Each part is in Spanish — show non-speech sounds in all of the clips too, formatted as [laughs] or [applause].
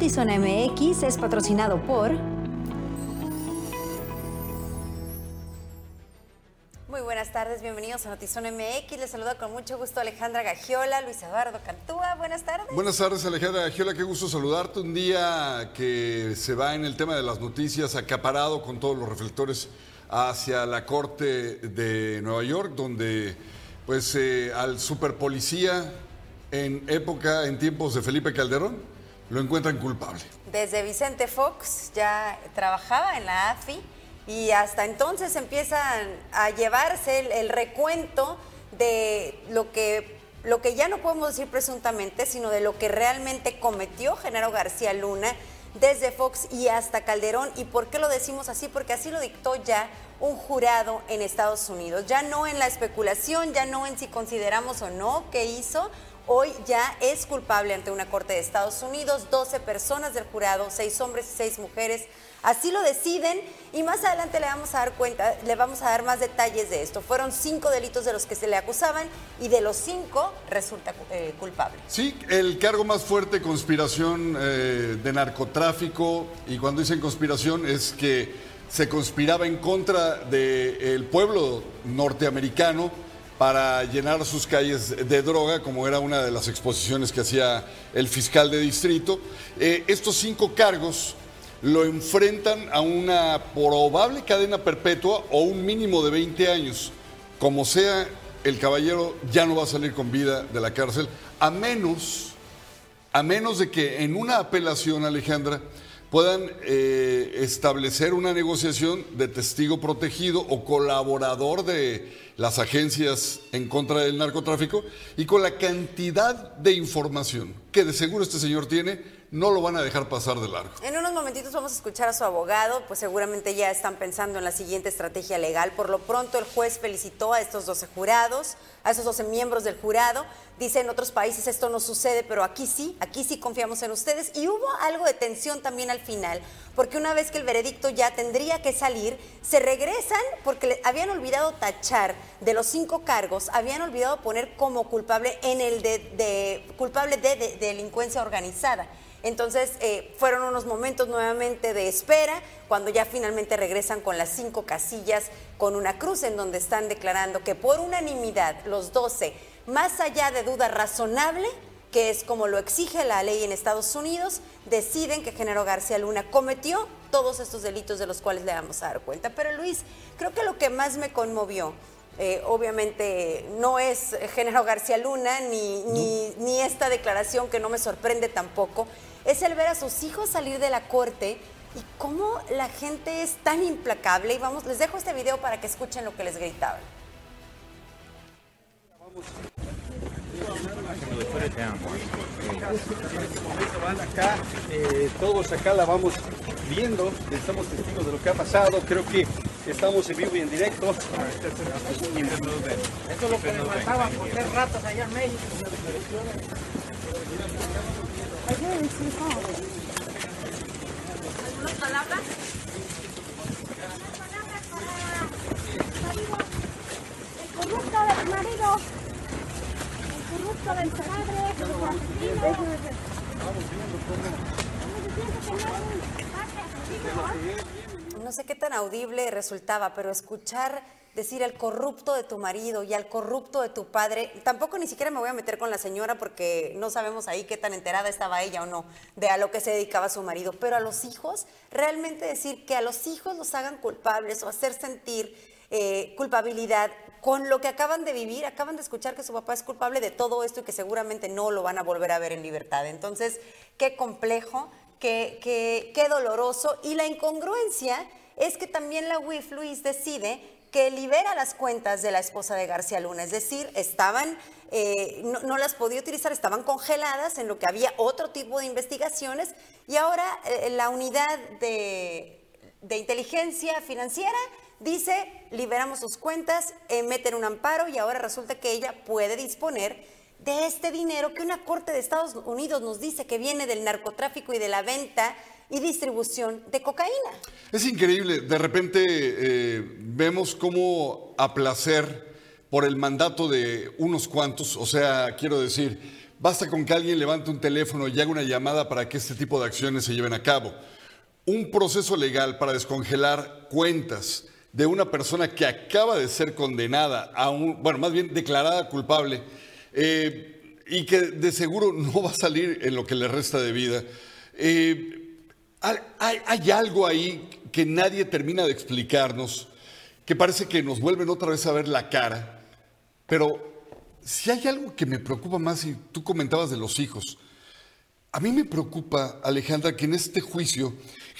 Notizona MX es patrocinado por... Muy buenas tardes, bienvenidos a Notizona MX. Les saluda con mucho gusto Alejandra Gagiola, Luis Eduardo Cantúa. Buenas tardes. Buenas tardes, Alejandra Gagiola. Qué gusto saludarte. Un día que se va en el tema de las noticias acaparado con todos los reflectores hacia la Corte de Nueva York, donde pues eh, al superpolicía en época, en tiempos de Felipe Calderón, lo encuentran culpable. Desde Vicente Fox ya trabajaba en la AFI y hasta entonces empiezan a llevarse el, recuento de lo que, lo que ya no podemos decir presuntamente, sino de lo que realmente cometió Genaro García Luna desde Fox y hasta Calderón. ¿Y por qué lo decimos así? Porque así lo dictó ya un jurado en Estados Unidos. Ya no en la especulación, ya no en si consideramos o no que hizo, hoy ya es culpable ante una corte de Estados Unidos. 12 personas del jurado, 6 hombres y 6 mujeres. Así lo deciden y más adelante le vamos a dar cuenta, le vamos a dar más detalles de esto. Fueron cinco delitos de los que se le acusaban y de los cinco resulta eh, culpable. Sí, el cargo más fuerte, conspiración eh, de narcotráfico y cuando dicen conspiración es que se conspiraba en contra del pueblo norteamericano para llenar sus calles de droga, como era una de las exposiciones que hacía el fiscal de distrito. Eh, estos cinco cargos lo enfrentan a una probable cadena perpetua o un mínimo de 20 años. Como sea, el caballero ya no va a salir con vida de la cárcel, a menos, a menos de que en una apelación, Alejandra, puedan eh, establecer una negociación de testigo protegido o colaborador de las agencias en contra del narcotráfico y con la cantidad de información que de seguro este señor tiene, no lo van a dejar pasar de largo. En unos momentitos vamos a escuchar a su abogado, pues seguramente ya están pensando en la siguiente estrategia legal. Por lo pronto el juez felicitó a estos 12 jurados, a esos 12 miembros del jurado. Dice en otros países esto no sucede, pero aquí sí, aquí sí confiamos en ustedes. Y hubo algo de tensión también al final, porque una vez que el veredicto ya tendría que salir, se regresan porque habían olvidado tachar de los cinco cargos, habían olvidado poner como culpable en el de, culpable de delincuencia organizada. Entonces eh, fueron unos momentos nuevamente de espera, cuando ya finalmente regresan con las cinco casillas, con una cruz en donde están declarando que por unanimidad los 12, más allá de duda razonable, que es como lo exige la ley en Estados Unidos, deciden que Genaro García Luna cometió todos estos delitos de los cuales le vamos a dar cuenta. Pero Luis, creo que lo que más me conmovió eh, obviamente no es Genaro García Luna ni, ni, esta declaración que no me sorprende tampoco, es el ver a sus hijos salir de la corte y cómo la gente es tan implacable. Y vamos, les dejo este video para que escuchen lo que les gritaban. Acá, eh, todos acá la vamos viendo, estamos testigos de lo que ha pasado, creo que estamos en vivo y en directo. Esto es lo que me faltaba por tres ratos allá en México. ¿Algunas palabras? El corrupto del marido, No sé qué tan audible resultaba, pero escuchar decir al corrupto de tu marido y al corrupto de tu padre, tampoco ni siquiera me voy a meter con la señora porque no sabemos ahí qué tan enterada estaba ella o no de a lo que se dedicaba su marido, pero a los hijos, realmente decir que a los hijos los hagan culpables o hacer sentir eh, culpabilidad con lo que acaban de vivir, acaban de escuchar que su papá es culpable de todo esto y que seguramente no lo van a volver a ver en libertad. Entonces, qué complejo, qué, qué, qué doloroso. Y la incongruencia es que también la UIF Luis decide que libera las cuentas de la esposa de García Luna, es decir, estaban, eh, no, las podía utilizar, estaban congeladas en lo que había otro tipo de investigaciones. Y ahora eh, la unidad de, inteligencia financiera dice, liberamos sus cuentas, meten un amparo y ahora resulta que ella puede disponer de este dinero que una corte de Estados Unidos nos dice que viene del narcotráfico y de la venta y distribución de cocaína. Es increíble, de repente eh, vemos cómo a placer por el mandato de unos cuantos, o sea, quiero decir, basta con que alguien levante un teléfono y haga una llamada para que este tipo de acciones se lleven a cabo. Un proceso legal para descongelar cuentas de una persona que acaba de ser condenada a un, bueno, más bien declarada culpable, eh, y que de seguro no va a salir en lo que le resta de vida. Eh, hay, hay algo ahí que nadie termina de explicarnos, que parece que nos vuelven otra vez a ver la cara, pero si hay algo que me preocupa más, y tú comentabas de los hijos, a mí me preocupa, Alejandra, que en este juicio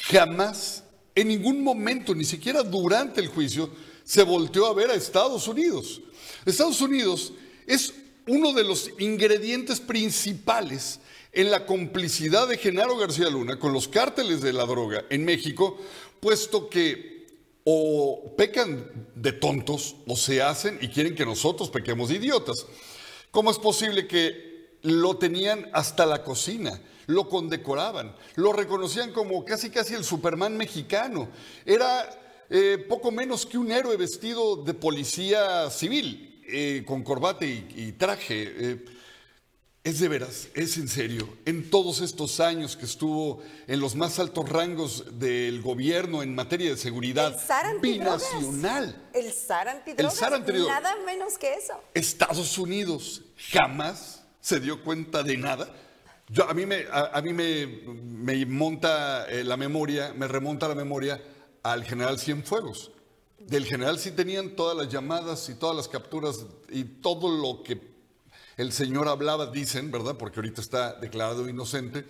jamás, en ningún momento, ni siquiera durante el juicio, se volteó a ver a Estados Unidos. Estados Unidos es uno de los ingredientes principales en la complicidad de Genaro García Luna con los cárteles de la droga en México, puesto que o pecan de tontos o se hacen y quieren que nosotros pequemos de idiotas. ¿Cómo es posible que lo tenían hasta la cocina? Lo condecoraban, lo reconocían como casi casi el Superman mexicano. Era eh, poco menos que un héroe vestido de policía civil, eh, con corbata y, traje. Eh, es de veras, es en serio. En todos estos años que estuvo en los más altos rangos del gobierno en materia de seguridad binacional. El SAR antidrogas. El Nada menos que eso. Estados Unidos jamás se dio cuenta de nada. Yo, a mí me, a, mí me, me monta eh, la memoria, me remonta la memoria al general Cienfuegos. Del general sí tenían todas las llamadas y todas las capturas y todo lo que el señor hablaba, dicen, ¿verdad? Porque ahorita está declarado inocente.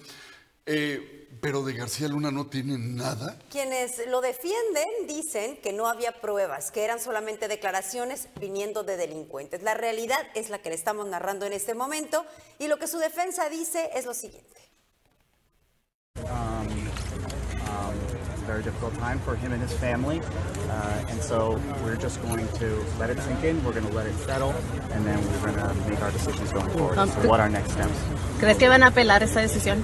Eh, pero de García Luna no tiene nada. Quienes lo defienden dicen que no había pruebas, que eran solamente declaraciones viniendo de delincuentes. La realidad es la que le estamos narrando en este momento y lo que su defensa dice es lo siguiente. Um, very difficult time for him and his family. Uh, and so we're just going to let it sink in, we're going to let it settle, and then we're going to make our decisions going forward. Um, so what are next steps? ¿Crees que van a apelar esa decisión?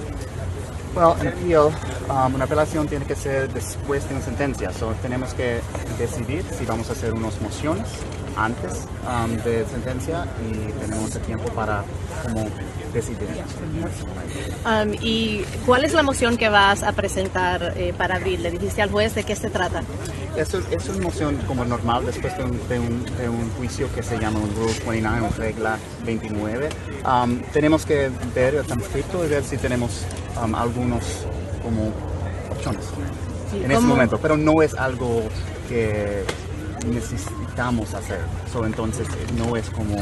Well, an appeal, um, una apelación tiene que ser después de una sentencia. So tenemos que decidir si vamos a hacer unas mociones antes um, de sentencia y tenemos el tiempo para como Um, ¿Y cuál es la moción que vas a presentar eh, para abril? ¿Le dijiste al juez de qué se trata? Eso, es una moción como normal después de un, de un, juicio que se llama un Rule 29 o regla 29. Um, tenemos que ver el transcrito y ver si tenemos um, algunos como opciones en ese momento, pero no es algo que necesitamos hacer. entonces no es como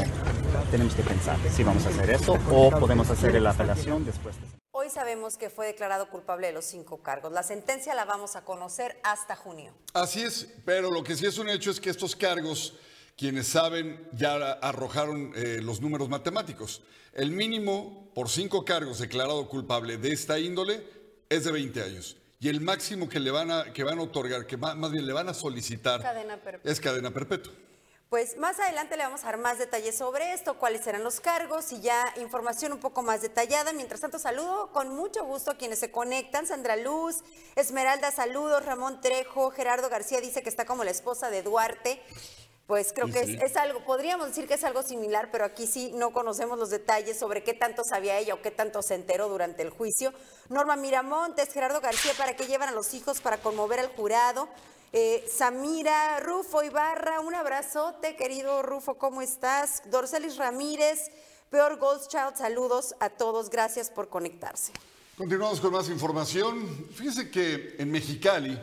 tenemos que pensar si vamos a hacer eso o podemos hacer la apelación después. Hoy sabemos que fue declarado culpable de los cinco cargos. La sentencia la vamos a conocer hasta junio. Así es, pero lo que sí es un hecho es que estos cargos, quienes saben, ya arrojaron eh, los números matemáticos. El mínimo por cinco cargos declarado culpable de esta índole es de 20 años y el máximo que le van a, que van a otorgar, que más, bien le van a solicitar, es cadena perpetua. Pues más adelante le vamos a dar más detalles sobre esto, cuáles serán los cargos y ya información un poco más detallada. Mientras tanto, saludo con mucho gusto a quienes se conectan. Sandra Luz, Esmeralda, saludos. Ramón Trejo, Gerardo García dice que está como la esposa de Duarte. Pues creo que es, algo, podríamos decir que es algo similar, pero aquí sí no conocemos los detalles sobre qué tanto sabía ella o qué tanto se enteró durante el juicio. Norma Miramontes, Gerardo García, ¿para qué llevan a los hijos para conmover al jurado? Eh, Samira, Rufo Ibarra, un abrazote, querido Rufo, ¿cómo estás? Dorcelis Ramírez, Peor Goldchild, saludos a todos, gracias por conectarse. Continuamos con más información. Fíjese que en Mexicali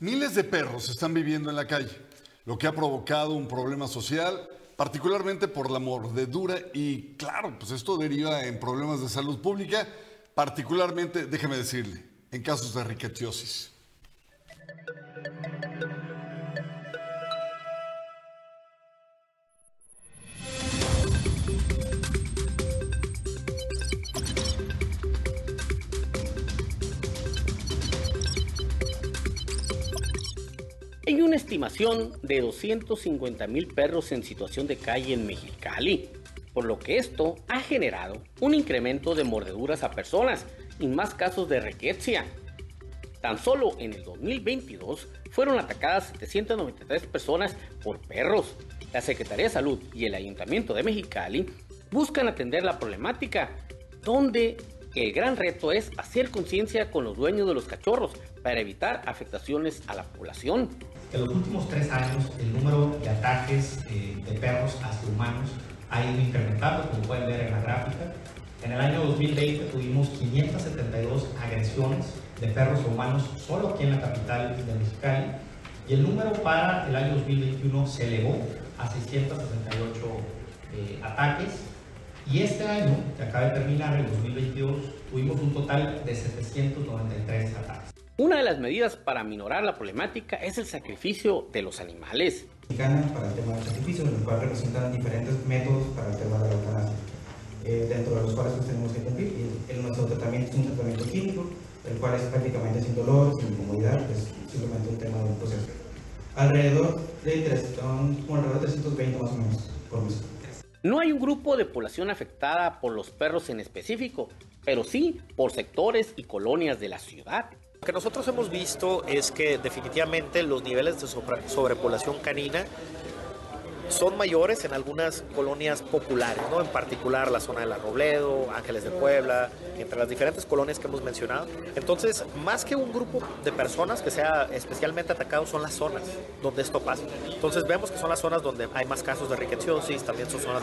miles de perros están viviendo en la calle lo que ha provocado un problema social, particularmente por la mordedura y claro, pues esto deriva en problemas de salud pública, particularmente, déjeme decirle, en casos de ricatiosis. Estimación de 250 mil perros en situación de calle en Mexicali, por lo que esto ha generado un incremento de mordeduras a personas y más casos de requetzia. Tan solo en el 2022 fueron atacadas 793 personas por perros. La Secretaría de Salud y el Ayuntamiento de Mexicali buscan atender la problemática, donde el gran reto es hacer conciencia con los dueños de los cachorros para evitar afectaciones a la población. En los últimos tres años, el número de ataques eh, de perros hacia humanos ha ido incrementando, como pueden ver en la gráfica. En el año 2020 tuvimos 572 agresiones de perros a humanos solo aquí en la capital de Mexicali y el número para el año 2021 se elevó a 668 eh, ataques y este año, que acaba de terminar, el 2022, tuvimos un total de 793 ataques. Una de las medidas para minorar la problemática es el sacrificio de los animales. Para el tema del sacrificio, en el cual representan diferentes métodos para el tema de la eutanasia, eh, dentro de los cuales pues, tenemos que cumplir. Y el, nuestro tratamiento es un tratamiento químico, el cual es prácticamente sin dolor, sin incomodidad, es simplemente un tema de un proceso. Alrededor de, son como alrededor de 320 más o menos por mes. No hay un grupo de población afectada por los perros en específico, pero sí por sectores y colonias de la ciudad. Lo que nosotros hemos visto es que definitivamente los niveles de sobrepoblación canina son mayores en algunas colonias populares, ¿no? en particular la zona de La Robledo, Ángeles de Puebla, entre las diferentes colonias que hemos mencionado. Entonces, más que un grupo de personas que sea especialmente atacado, son las zonas donde esto pasa. Entonces, vemos que son las zonas donde hay más casos de riqueciosis, también son zonas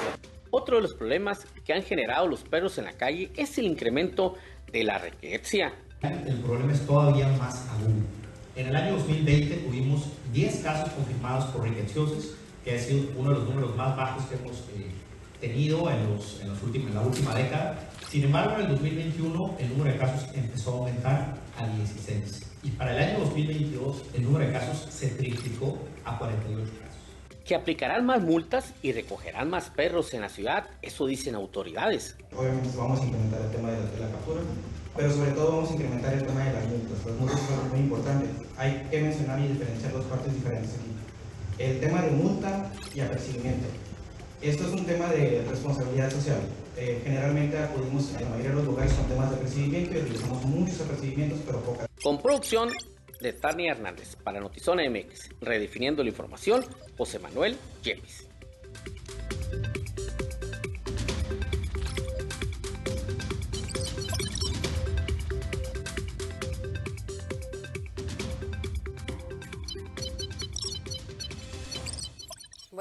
Otro de los problemas que han generado los perros en la calle es el incremento de la riqueza. El problema es todavía más agudo. En el año 2020 tuvimos 10 casos confirmados por riqueciosis, que ha sido uno de los números más bajos que hemos eh, tenido en, los, en, los últimos, en la última década. Sin embargo, en el 2021 el número de casos empezó a aumentar a 16 y para el año 2022 el número de casos se triplicó a 48 casos. Que aplicarán más multas y recogerán más perros en la ciudad, eso dicen autoridades. Obviamente vamos a incrementar el tema de la, de la captura, pero sobre todo vamos a incrementar el tema de las multas. Las multas son muy importantes. Hay que mencionar y diferenciar dos partes diferentes aquí el tema de multa y apercibimiento. Esto es un tema de responsabilidad social. Eh, generalmente acudimos en la mayoría de los lugares con temas de apercibimiento y realizamos muchos apercibimientos, pero pocas. Con producción de Tania Hernández para Notizona MX, redefiniendo la información, José Manuel Yepis.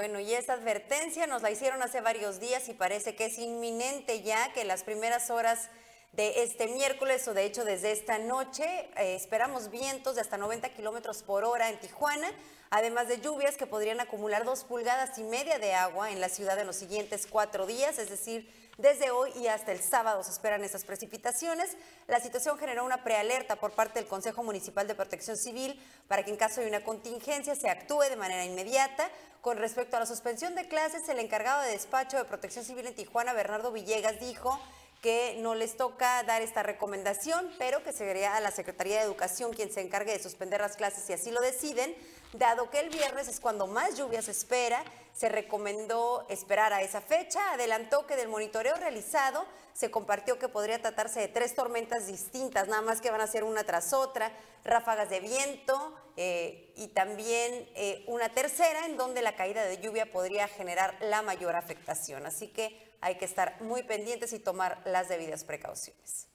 Bueno, y esa advertencia nos la hicieron hace varios días y parece que es inminente ya que las primeras horas de este miércoles o de hecho desde esta noche eh, esperamos vientos de hasta 90 kilómetros por hora en Tijuana, además de lluvias que podrían acumular dos pulgadas y media de agua en la ciudad en los siguientes cuatro días, es decir, desde hoy y hasta el sábado se esperan esas precipitaciones. La situación generó una prealerta por parte del Consejo Municipal de Protección Civil para que en caso de una contingencia se actúe de manera inmediata. Con respecto a la suspensión de clases, el encargado de despacho de Protección Civil en Tijuana, Bernardo Villegas, dijo que no les toca dar esta recomendación, pero que sería a la Secretaría de Educación quien se encargue de suspender las clases si así lo deciden, dado que el viernes es cuando más lluvia se espera, se recomendó esperar a esa fecha, adelantó que del monitoreo realizado se compartió que podría tratarse de tres tormentas distintas, nada más que van a ser una tras otra, ráfagas de viento eh, y también eh, una tercera en donde la caída de lluvia podría generar la mayor afectación. Así que hay que estar muy pendientes y tomar las debidas precauciones.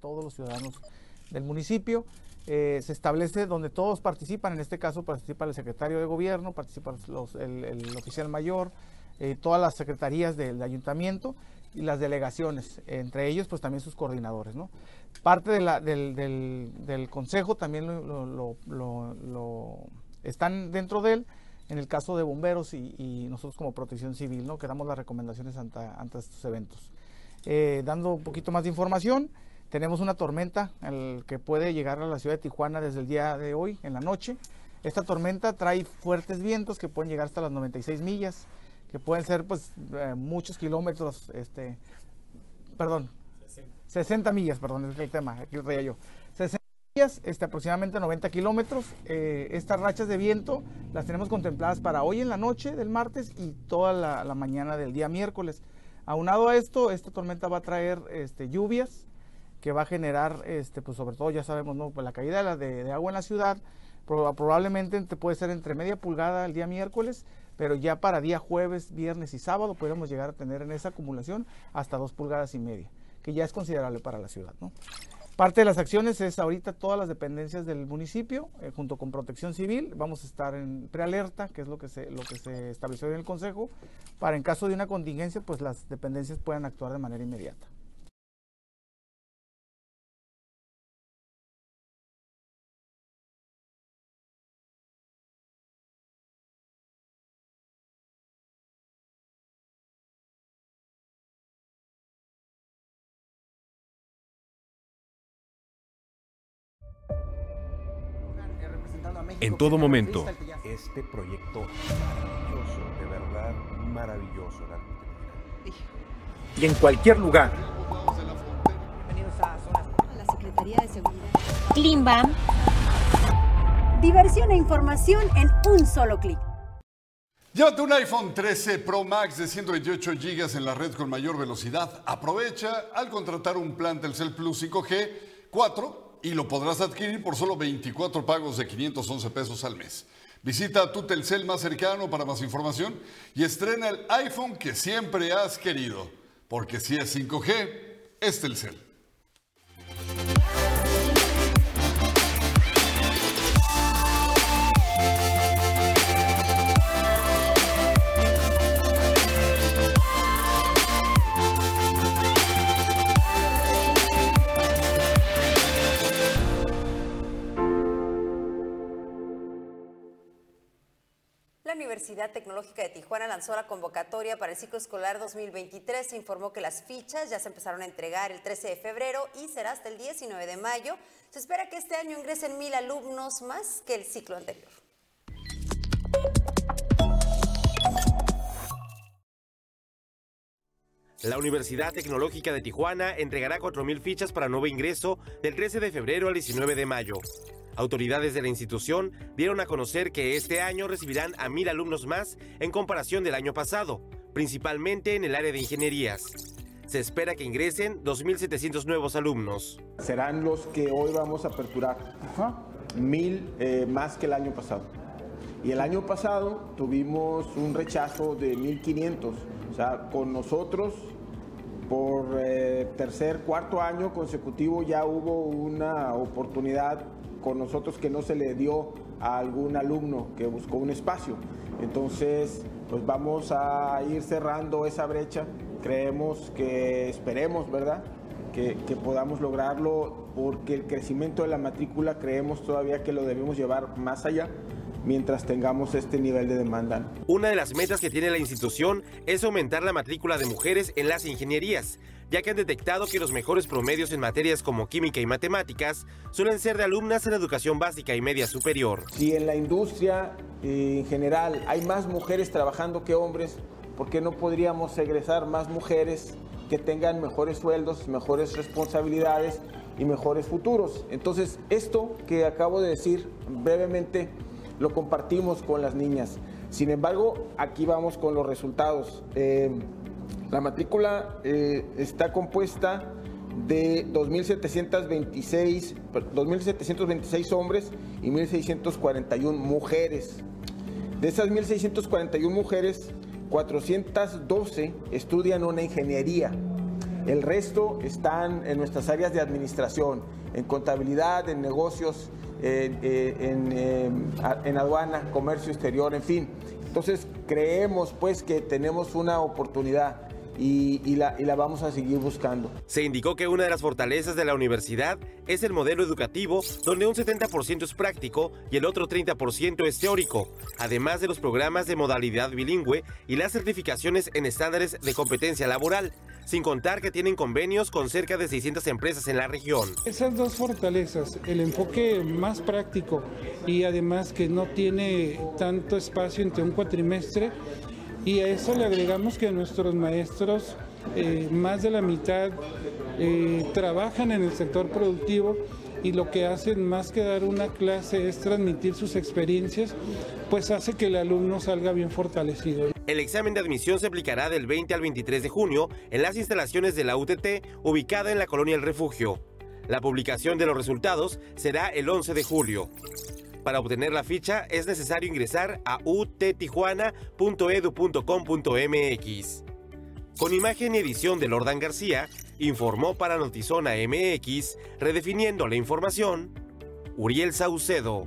Todos los ciudadanos del municipio. Eh, se establece donde todos participan, en este caso participa el secretario de gobierno, participa el, oficial mayor, eh, todas las secretarías del ayuntamiento y las delegaciones, entre ellos pues también sus coordinadores. Parte del, consejo también lo, están dentro de él en el caso de bomberos y, nosotros como protección civil, ¿no? que damos las recomendaciones ante, estos eventos. Eh, dando un poquito más de información, tenemos una tormenta que puede llegar a la ciudad de Tijuana desde el día de hoy, en la noche. Esta tormenta trae fuertes vientos que pueden llegar hasta las 96 millas, que pueden ser pues eh, muchos kilómetros, este, perdón, 60, millas, perdón, es el tema, aquí lo traía yo. 60 este, aproximadamente 90 kilómetros. Eh, estas rachas de viento las tenemos contempladas para hoy en la noche del martes y toda la, mañana del día miércoles. Aunado a esto, esta tormenta va a traer este, lluvias que va a generar, este, pues sobre todo ya sabemos, ¿no? Pues la caída de, agua en la ciudad, probablemente puede ser entre media pulgada el día miércoles, pero ya para día jueves, viernes y sábado podemos llegar a tener en esa acumulación hasta dos pulgadas y media, que ya es considerable para la ciudad. Parte de las acciones es ahorita todas las dependencias del municipio, eh, junto con Protección Civil, vamos a estar en prealerta, que es lo que se lo que se estableció en el Consejo, para en caso de una contingencia, pues las dependencias puedan actuar de manera inmediata. En todo momento. Este proyecto maravilloso, de verdad maravilloso. Y en cualquier lugar. Bienvenidos a la Secretaría de Seguridad. Klimbam. Diversión e información en un solo clic. Llévate un iPhone 13 Pro Max de 128 GB en la red con mayor velocidad. Aprovecha al contratar un plan Telcel Plus 5G 4 y lo podrás adquirir por solo 24 pagos de 511 pesos al mes. Visita tu Telcel más cercano para más información y estrena el iPhone que siempre has querido, porque si es 5G, es Telcel. Universidad Tecnológica de Tijuana lanzó la convocatoria para el ciclo escolar 2023. Se informó que las fichas ya se empezaron a entregar el 13 de febrero y será hasta el 19 de mayo. Se espera que este año ingresen mil alumnos más que el ciclo anterior. La Universidad Tecnológica de Tijuana entregará 4.000 fichas para nuevo ingreso del 13 de febrero al 19 de mayo. Autoridades de la institución dieron a conocer que este año recibirán a mil alumnos más en comparación del año pasado, principalmente en el área de ingenierías. Se espera que ingresen 2.700 nuevos alumnos. Serán los que hoy vamos a aperturar, mil eh, más que el año pasado. Y el año pasado tuvimos un rechazo de 1.500. O sea, con nosotros por eh, tercer, cuarto año consecutivo ya hubo una oportunidad con nosotros que no se le dio a algún alumno que buscó un espacio. Entonces, pues vamos a ir cerrando esa brecha. Creemos que, esperemos, ¿verdad? Que, que, podamos lograrlo porque el crecimiento de la matrícula creemos todavía que lo debemos llevar más allá mientras tengamos este nivel de demanda. Una de las metas que tiene la institución es aumentar la matrícula de mujeres en las ingenierías ya que han detectado que los mejores promedios en materias como química y matemáticas suelen ser de alumnas en educación básica y media superior. Si en la industria eh, en general hay más mujeres trabajando que hombres, ¿por qué no podríamos egresar más mujeres que tengan mejores sueldos, mejores responsabilidades y mejores futuros? Entonces, esto que acabo de decir brevemente lo compartimos con las niñas. Sin embargo, aquí vamos con los resultados. Eh, la matrícula eh, está compuesta de 2.726, 2.726 hombres y 1.641 mujeres. De esas 1.641 mujeres, 412 estudian una ingeniería. El resto están en nuestras áreas de administración, en contabilidad, en negocios, en, eh, en aduana, comercio exterior, en fin. Entonces creemos pues que tenemos una oportunidad y, la, y la vamos a seguir buscando. Se indicó que una de las fortalezas de la universidad es el modelo educativo, donde un 70% es práctico y el otro 30% es teórico, además de los programas de modalidad bilingüe y las certificaciones en estándares de competencia laboral, sin contar que tienen convenios con cerca de 600 empresas en la región. Esas dos fortalezas, el enfoque más práctico y además que no tiene tanto espacio entre un cuatrimestre, y a eso le agregamos que nuestros maestros, eh, más de la mitad, eh, trabajan en el sector productivo y lo que hacen más que dar una clase es transmitir sus experiencias, pues hace que el alumno salga bien fortalecido. El examen de admisión se aplicará del 20 al 23 de junio en las instalaciones de la UTT ubicada en la colonia El Refugio. La publicación de los resultados será el 11 de julio. Para obtener la ficha es necesario ingresar a uttijuana.edu.com.mx. Con imagen y edición de Lordan García, informó para Notizona MX, redefiniendo la información, Uriel Saucedo.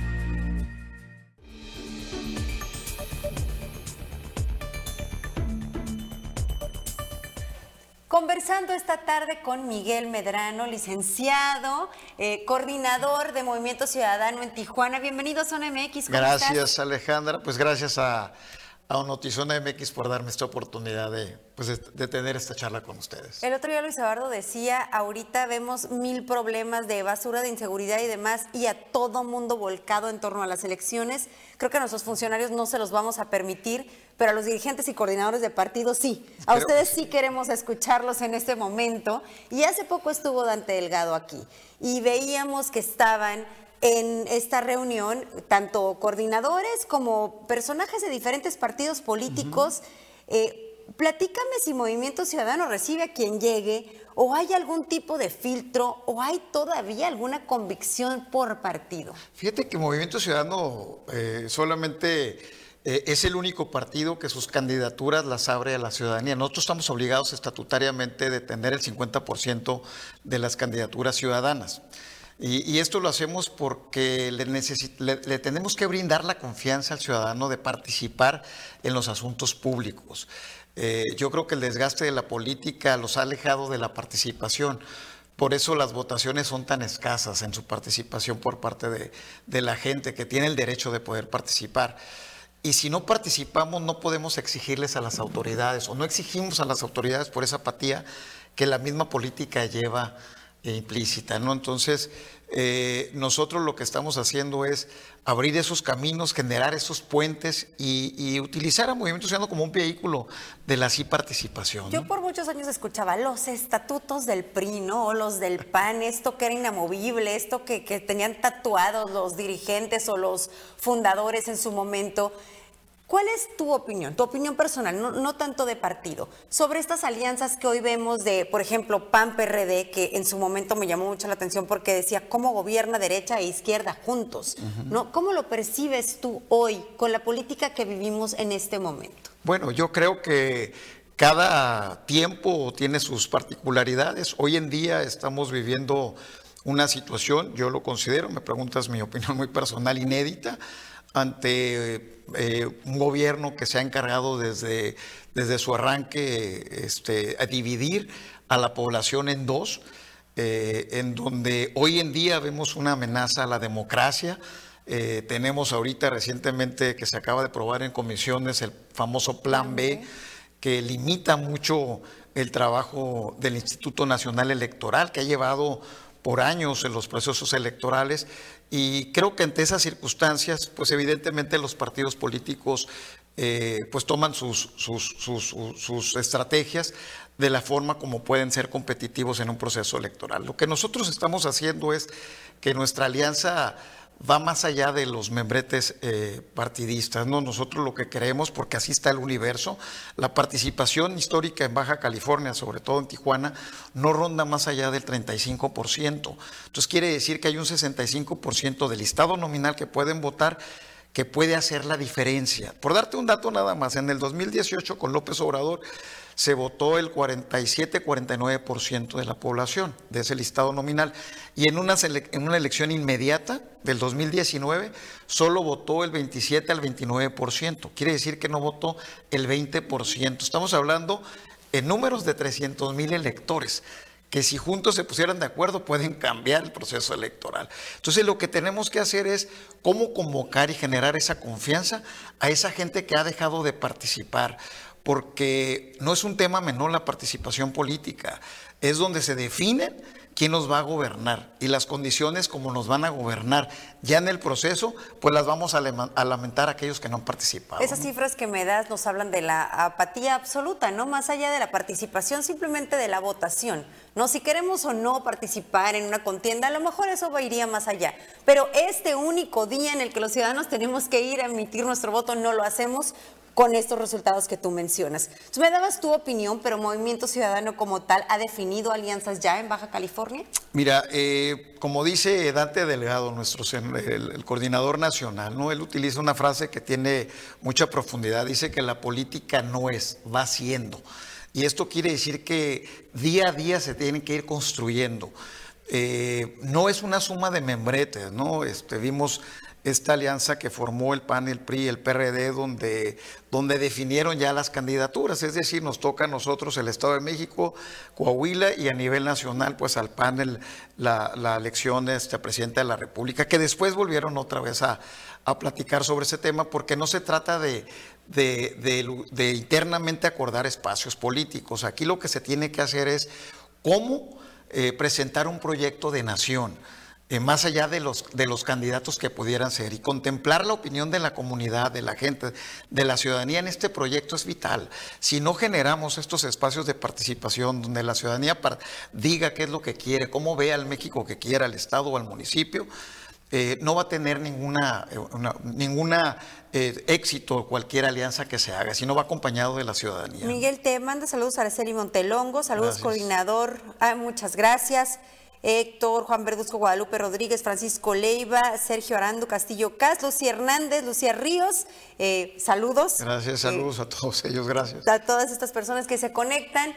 Conversando esta tarde con Miguel Medrano, licenciado, eh, coordinador de Movimiento Ciudadano en Tijuana. Bienvenido a Zona MX. ¿cómo Gracias? Alejandra. Pues gracias a, a Notizona MX por darme esta oportunidad de, pues, de, de tener esta charla con ustedes. El otro día Luis Eduardo decía, ahorita vemos mil problemas de basura, de inseguridad y demás, y a todo mundo volcado en torno a las elecciones. Creo que a nuestros funcionarios no se los vamos a permitir, pero a los dirigentes y coordinadores de partidos sí. A ustedes sí queremos escucharlos en este momento. Y hace poco estuvo Dante Delgado aquí y veíamos que estaban en esta reunión tanto coordinadores como personajes de diferentes partidos políticos. Eh, platícame si Movimiento Ciudadano recibe a quien llegue o hay algún tipo de filtro o hay todavía alguna convicción por partido. Fíjate que Movimiento Ciudadano eh, solamente eh, es el único partido que sus candidaturas las abre a la ciudadanía. Nosotros estamos obligados estatutariamente de tener el 50% de las candidaturas ciudadanas. Y, esto lo hacemos porque le, tenemos que brindar la confianza al ciudadano de participar en los asuntos públicos. Eh, yo creo que el desgaste de la política los ha alejado de la participación. Por eso las votaciones son tan escasas en su participación por parte de, de la gente que tiene el derecho de poder participar. Y si no participamos, no podemos exigirles a las autoridades o no exigimos a las autoridades por esa apatía que la misma política lleva implícita. ¿no? Entonces, eh, nosotros lo que estamos haciendo es abrir esos caminos, generar esos puentes y, y utilizar a Movimiento Ciudadano como un vehículo de la sí participación. ¿no? Yo por muchos años escuchaba los estatutos del PRI, ¿no? O los del PAN, esto que era inamovible, esto que, que tenían tatuados los dirigentes o los fundadores en su momento. ¿Cuál es tu opinión, tu opinión personal, no, no tanto de partido, sobre estas alianzas que hoy vemos de, por ejemplo, PAN-PRD, que en su momento me llamó mucho la atención porque decía cómo gobierna derecha e izquierda juntos, ¿no? ¿Cómo lo percibes tú hoy con la política que vivimos en este momento? Bueno, yo creo que cada tiempo tiene sus particularidades. Hoy en día estamos viviendo una situación, yo lo considero, me preguntas mi opinión muy personal, inédita, ante eh, un gobierno que se ha encargado desde, desde su arranque este, a dividir a la población en dos, eh, en donde hoy en día vemos una amenaza a la democracia. Eh, tenemos ahorita recientemente que se acaba de probar en comisiones el famoso Plan B, que limita mucho el trabajo del Instituto Nacional Electoral, que ha llevado por años en los procesos electorales y creo que ante esas circunstancias, pues evidentemente los partidos políticos eh, pues toman sus, sus, sus, sus- sus estrategias de la forma como pueden ser competitivos en un proceso electoral. Lo que nosotros estamos haciendo es que nuestra alianza va más allá de los membretes eh, partidistas. ¿no? Nosotros lo que creemos, porque así está el universo, la participación histórica en Baja California, sobre todo en Tijuana, no ronda más allá del 35%. Entonces quiere decir que hay un 65% del listado nominal que pueden votar que puede hacer la diferencia. Por darte un dato nada más, en el 2018 con López Obrador se votó el 47-49% de la población de ese listado nominal y en una, elección inmediata del 2019 solo votó el 27 al 29%. Quiere decir que no votó el 20%. Estamos hablando en números de 300 mil electores que si juntos se pusieran de acuerdo pueden cambiar el proceso electoral. Entonces lo que tenemos que hacer es cómo convocar y generar esa confianza a esa gente que ha dejado de participar. Porque no es un tema menor la participación política, es donde se definen quién nos va a gobernar y las condiciones como nos van a gobernar. Ya en el proceso, pues las vamos a, lamentar a aquellos que no han participado. Esas cifras que me das nos hablan de la apatía absoluta, ¿no? Más allá de la participación, simplemente de la votación. ¿no? Si queremos o no participar en una contienda, a lo mejor eso iría más allá. Pero este único día en el que los ciudadanos tenemos que ir a emitir nuestro voto, no lo hacemos con estos resultados que tú mencionas. Tú me dabas tu opinión, pero Movimiento Ciudadano como tal ha definido alianzas ya en Baja California. Mira, eh, como dice Dante Delgado, nuestro el, coordinador nacional, ¿no? Él utiliza una frase que tiene mucha profundidad. Dice que la política no es, va siendo. Y esto quiere decir que día a día se tiene que ir construyendo. Eh, no es una suma de membretes, ¿no? Este, vimos esta alianza que formó el PAN, el PRI, el PRD, donde, donde definieron ya las candidaturas, es decir, nos toca a nosotros el Estado de México, Coahuila y a nivel nacional, pues al PAN la, elección de este presidente de la República, que después volvieron otra vez a, platicar sobre ese tema, porque no se trata de, de internamente acordar espacios políticos, aquí lo que se tiene que hacer es cómo eh, presentar un proyecto de nación. Eh, más allá de los, de los candidatos que pudieran ser y contemplar la opinión de la comunidad, de la gente, de la ciudadanía en este proyecto es vital. Si no generamos estos espacios de participación donde la ciudadanía diga qué es lo que quiere, cómo ve al México que quiera, al Estado o al municipio, eh, no va a tener ninguna, eh, ninguna éxito cualquier alianza que se haga, si no va acompañado de la ciudadanía. Miguel, te manda saludos a Araceli Montelongo, saludos coordinador, ah, muchas gracias. Héctor, Juan Verduzco, Guadalupe Rodríguez, Francisco Leiva, Sergio Arando, Castillo Cas, Lucía Hernández, Lucía Ríos. Eh, saludos. Gracias, eh, saludos a todos ellos, gracias. A todas estas personas que se conectan.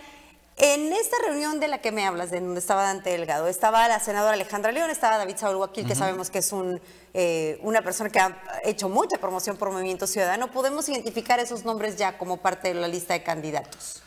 En esta reunión de la que me hablas, de donde estaba Dante Delgado, estaba la senadora Alejandra León, estaba David Saúl Guaquil, que sabemos que es un, eh, una persona que ha hecho mucha promoción por Movimiento Ciudadano. ¿Podemos identificar esos nombres ya como parte de la lista de candidatos?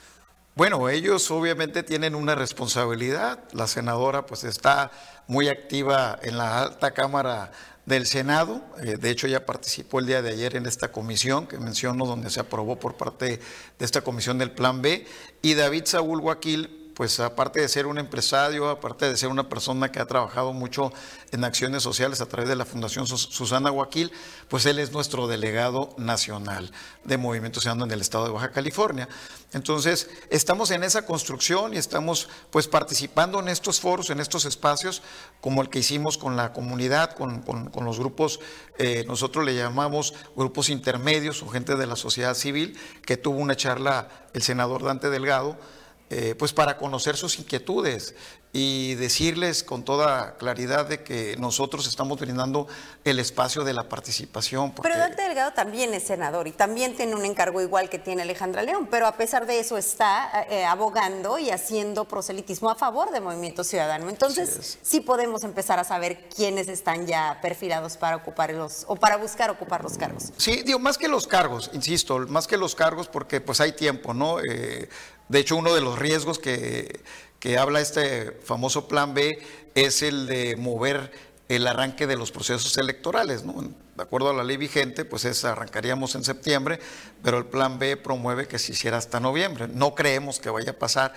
Bueno, ellos obviamente tienen una responsabilidad. La senadora pues está muy activa en la alta cámara del Senado. Eh, de hecho, ya participó el día de ayer en esta comisión que menciono, donde se aprobó por parte de esta comisión del Plan B. Y David Saúl Guaquil pues aparte de ser un empresario, aparte de ser una persona que ha trabajado mucho en acciones sociales a través de la Fundación Susana Guaquil, pues él es nuestro delegado nacional de Movimiento Ciudadano en el estado de Baja California. Entonces, estamos en esa construcción y estamos pues participando en estos foros, en estos espacios, como el que hicimos con la comunidad, con, los grupos, eh, nosotros le llamamos grupos intermedios o gente de la sociedad civil, que tuvo una charla el senador Dante Delgado, eh, pues para conocer sus inquietudes y decirles con toda claridad de que nosotros estamos brindando el espacio de la participación. Pero Dante Delgado también es senador y también tiene un encargo igual que tiene Alejandra León, pero a pesar de eso está eh, abogando y haciendo proselitismo a favor del Movimiento Ciudadano. Entonces sí, podemos empezar a saber quiénes están ya perfilados para ocupar los o para buscar ocupar los cargos. Sí, digo, más que los cargos, insisto, más que los cargos porque pues hay tiempo, ¿no? Eh, de hecho, uno de los riesgos que, habla este famoso plan B es el de mover el arranque de los procesos electorales. De acuerdo a la ley vigente, pues es, arrancaríamos en septiembre, pero el plan B promueve que se hiciera hasta noviembre. No creemos que vaya a pasar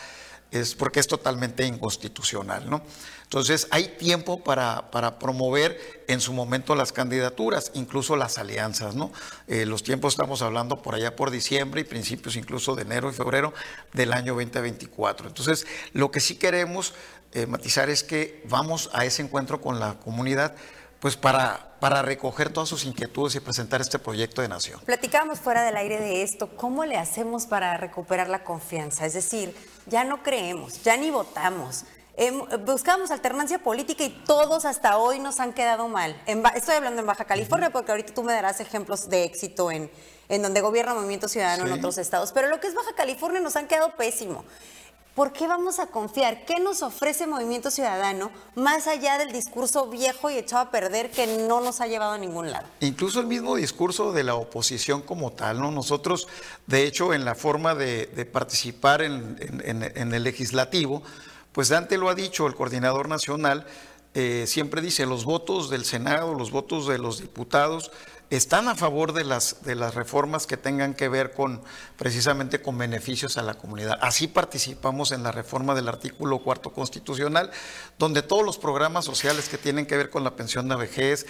es porque es totalmente inconstitucional, ¿no? Entonces hay tiempo para, promover en su momento las candidaturas, incluso las alianzas, ¿no? Eh, los tiempos estamos hablando por allá por diciembre y principios incluso de enero y febrero del año 2024. Entonces, lo que sí queremos eh, matizar es que vamos a ese encuentro con la comunidad pues para, para recoger todas sus inquietudes y presentar este proyecto de nación. Platicábamos fuera del aire de esto, ¿cómo le hacemos para recuperar la confianza? Es decir, ya no creemos, ya ni votamos. Em, buscamos alternancia política y todos hasta hoy nos han quedado mal. estoy hablando en Baja California porque ahorita tú me darás ejemplos de éxito en, en donde gobierna Movimiento Ciudadano en otros estados, pero lo que es Baja California nos han quedado pésimo. ¿Por qué vamos a confiar? ¿Qué nos ofrece Movimiento Ciudadano más allá del discurso viejo y echado a perder que no nos ha llevado a ningún lado? Incluso el mismo discurso de la oposición como tal, ¿no? Nosotros, de hecho, en la forma de, participar en, el legislativo, pues Dante lo ha dicho, el coordinador nacional, eh, siempre dice, los votos del Senado, los votos de los diputados, están a favor de las, de las reformas que tengan que ver con precisamente con beneficios a la comunidad. Así participamos en la reforma del artículo cuarto constitucional, donde todos los programas sociales que tienen que ver con la pensión de vejez,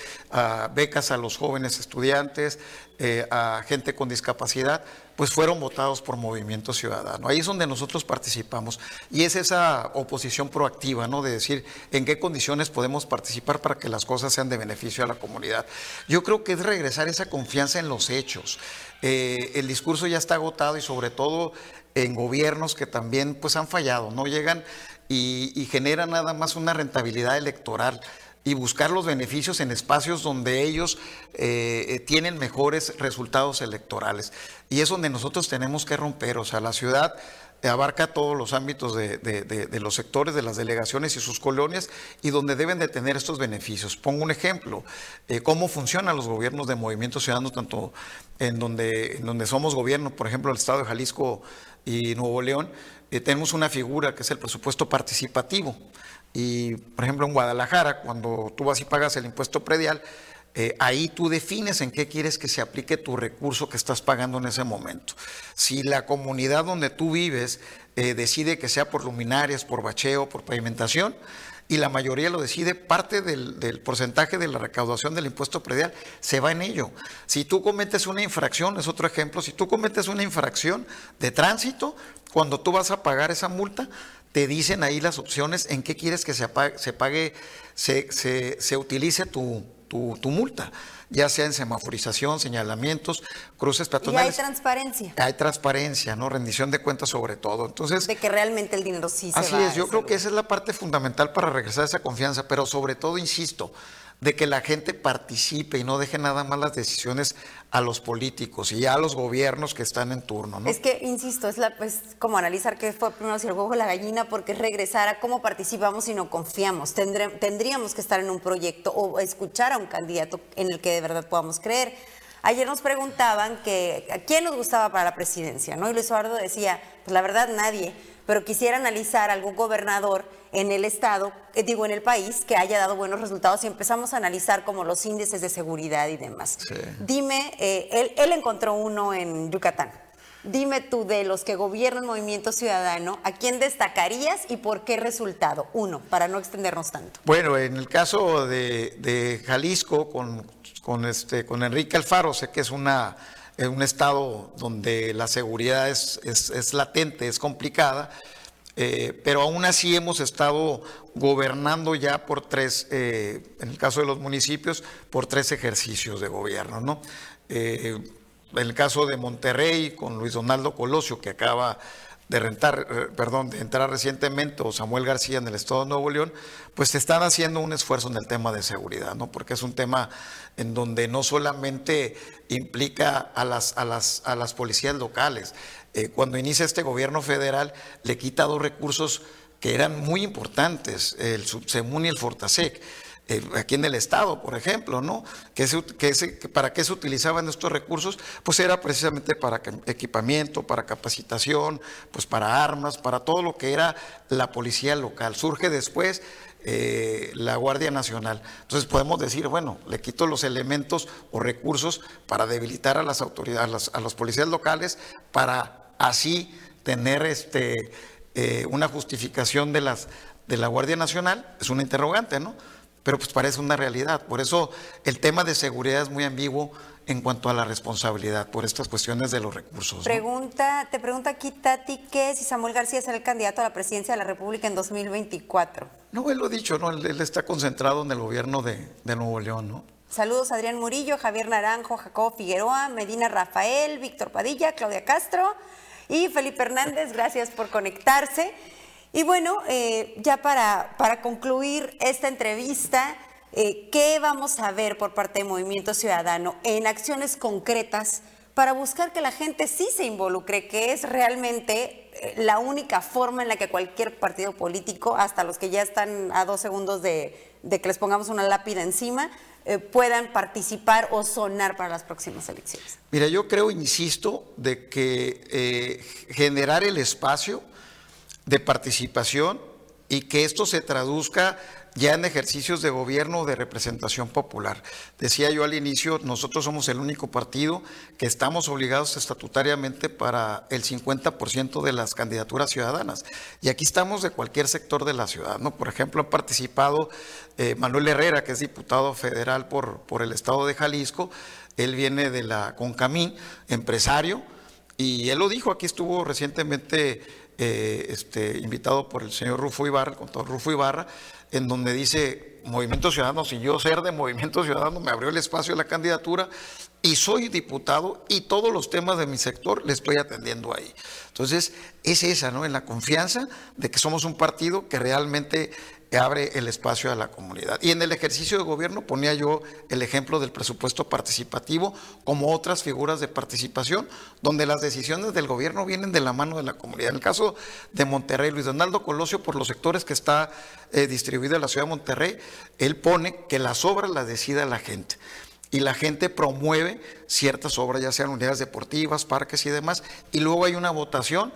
becas a los jóvenes estudiantes, eh, a gente con discapacidad, pues fueron votados por Movimiento Ciudadano. Ahí es donde nosotros participamos y es esa oposición proactiva, ¿no? De decir en qué condiciones podemos participar para que las cosas sean de beneficio a la comunidad. Yo creo que es regresar esa confianza en los hechos. Eh, el discurso ya está agotado y sobre todo en gobiernos que también pues han fallado, no llegan y, y generan nada más una rentabilidad electoral y buscar los beneficios en espacios donde ellos eh, eh, tienen mejores resultados electorales. Y es donde nosotros tenemos que romper, o sea, la ciudad abarca todos los ámbitos de, los sectores, de las delegaciones y sus colonias, y donde deben de tener estos beneficios. Pongo un ejemplo, eh, cómo funcionan los gobiernos de Movimiento Ciudadano, tanto en donde, en donde somos gobierno, por ejemplo, el Estado de Jalisco y Nuevo León, tenemos una figura que es el presupuesto participativo. Y, por ejemplo, en Guadalajara, cuando tú vas y pagas el impuesto predial, eh, ahí tú defines en qué quieres que se aplique tu recurso que estás pagando en ese momento. Si la comunidad donde tú vives eh, decide que sea por luminarias, por bacheo, por pavimentación, y la mayoría lo decide, parte del, del, porcentaje de la recaudación del impuesto predial se va en ello. Si tú cometes una infracción, es otro ejemplo, si tú cometes una infracción de tránsito, cuando tú vas a pagar esa multa, te dicen ahí las opciones en qué quieres que se, se pague, se, se, utilice tu, tu, multa, ya sea en semaforización, señalamientos, cruces peatonales. Y hay transparencia. Hay transparencia, ¿no? Rendición de cuentas sobre todo. Entonces, de que realmente el dinero sí se Así es, yo creo que esa es la parte fundamental para regresar a esa confianza, pero sobre todo, insisto, de que la gente participe y no deje nada más las decisiones a los políticos y a los gobiernos que están en turno. ¿no? Es que, insisto, es, la, como analizar qué fue primero si el huevo o la gallina, porque es regresar a cómo participamos y no confiamos. tendríamos que estar en un proyecto o escuchar a un candidato en el que de verdad podamos creer. Ayer nos preguntaban que a quién nos gustaba para la presidencia, ¿no? Y Luis Eduardo decía, pues la verdad nadie, pero quisiera analizar algún gobernador en el estado, eh, digo en el país, que haya dado buenos resultados y empezamos a analizar como los índices de seguridad y demás. Dime, eh, él, él encontró uno en Yucatán. Dime tú, de los que gobiernan Movimiento Ciudadano, ¿a quién destacarías y por qué resultado? Uno, para no extendernos tanto. Bueno, en el caso de, Jalisco, con, con, este, con Enrique Alfaro, sé que es una, un estado donde la seguridad es, es, es latente, es complicada eh, pero aún así hemos estado gobernando ya por tres, eh, en el caso de los municipios, por tres ejercicios de gobierno. ¿no? Eh, en el caso de Monterrey, con Luis Donaldo Colosio, que acaba de rentar, perdón, de entrar recientemente, o Samuel García en el Estado de Nuevo León, pues están haciendo un esfuerzo en el tema de seguridad, ¿no? Porque es un tema en donde no solamente implica a las, a las, a las policías locales, eh, cuando inicia este gobierno federal, le quita dos recursos que eran muy importantes, el Subsemun y el Fortasec. Eh, aquí en el Estado, por ejemplo, ¿no? Que, ¿Para qué se utilizaban estos recursos? Pues era precisamente para equipamiento, para capacitación, pues para armas, para todo lo que era la policía local. Surge después eh, la Guardia Nacional. Entonces podemos decir, bueno, le quito los elementos o recursos para debilitar a las autoridades, a los policías locales, para así tener este, eh, una justificación de, las, de la Guardia Nacional, es una interrogante, ¿no? Pero pues parece una realidad. Por eso el tema de seguridad es muy ambiguo en cuanto a la responsabilidad por estas cuestiones de los recursos. Pregunta, Te pregunta aquí Tati que si Samuel García será el candidato a la presidencia de la República en 2024. No, él lo ha dicho, ¿no? Él, está concentrado en el gobierno de, de Nuevo León, ¿no? Saludos Adrián Murillo, Javier Naranjo, Jacobo Figueroa, Medina Rafael, Víctor Padilla, Claudia Castro. Y Felipe Hernández, gracias por conectarse. Y bueno, eh, ya para, para concluir esta entrevista, eh, ¿qué vamos a ver por parte de Movimiento Ciudadano en acciones concretas para buscar que la gente sí se involucre, que es realmente eh, la única forma en la que cualquier partido político, hasta los que ya están a dos segundos de, que les pongamos una lápida encima, puedan participar o sonar para las próximas elecciones? Mira, yo creo, insisto, de que generar el espacio de participación y que esto se traduzca ya en ejercicios de gobierno o de representación popular. Decía yo al inicio, nosotros somos el único partido que estamos obligados estatutariamente para el 50% de las candidaturas ciudadanas. Y aquí estamos de cualquier sector de la ciudad. ¿no? Por ejemplo, ha participado eh, Manuel Herrera, que es diputado federal por, por el estado de Jalisco. Él viene de la Concamín, empresario, y él lo dijo, aquí estuvo recientemente eh, este, invitado por el señor Rufo Ibarra, el contador Rufo Ibarra, en donde dice Movimiento Ciudadano, si yo ser de Movimiento Ciudadano me abrió el espacio de la candidatura y soy diputado y todos los temas de mi sector le estoy atendiendo ahí. Entonces, es esa, ¿no? En la confianza de que somos un partido que realmente abre el espacio a la comunidad. Y en el ejercicio de gobierno ponía yo el ejemplo del presupuesto participativo como otras figuras de participación, donde las decisiones del gobierno vienen de la mano de la comunidad. En el caso de Monterrey, Luis Donaldo Colosio, por los sectores que está eh, distribuida la ciudad de Monterrey, él pone que las obras las decida la gente y la gente promueve ciertas obras, ya sean unidades deportivas, parques y demás, y luego hay una votación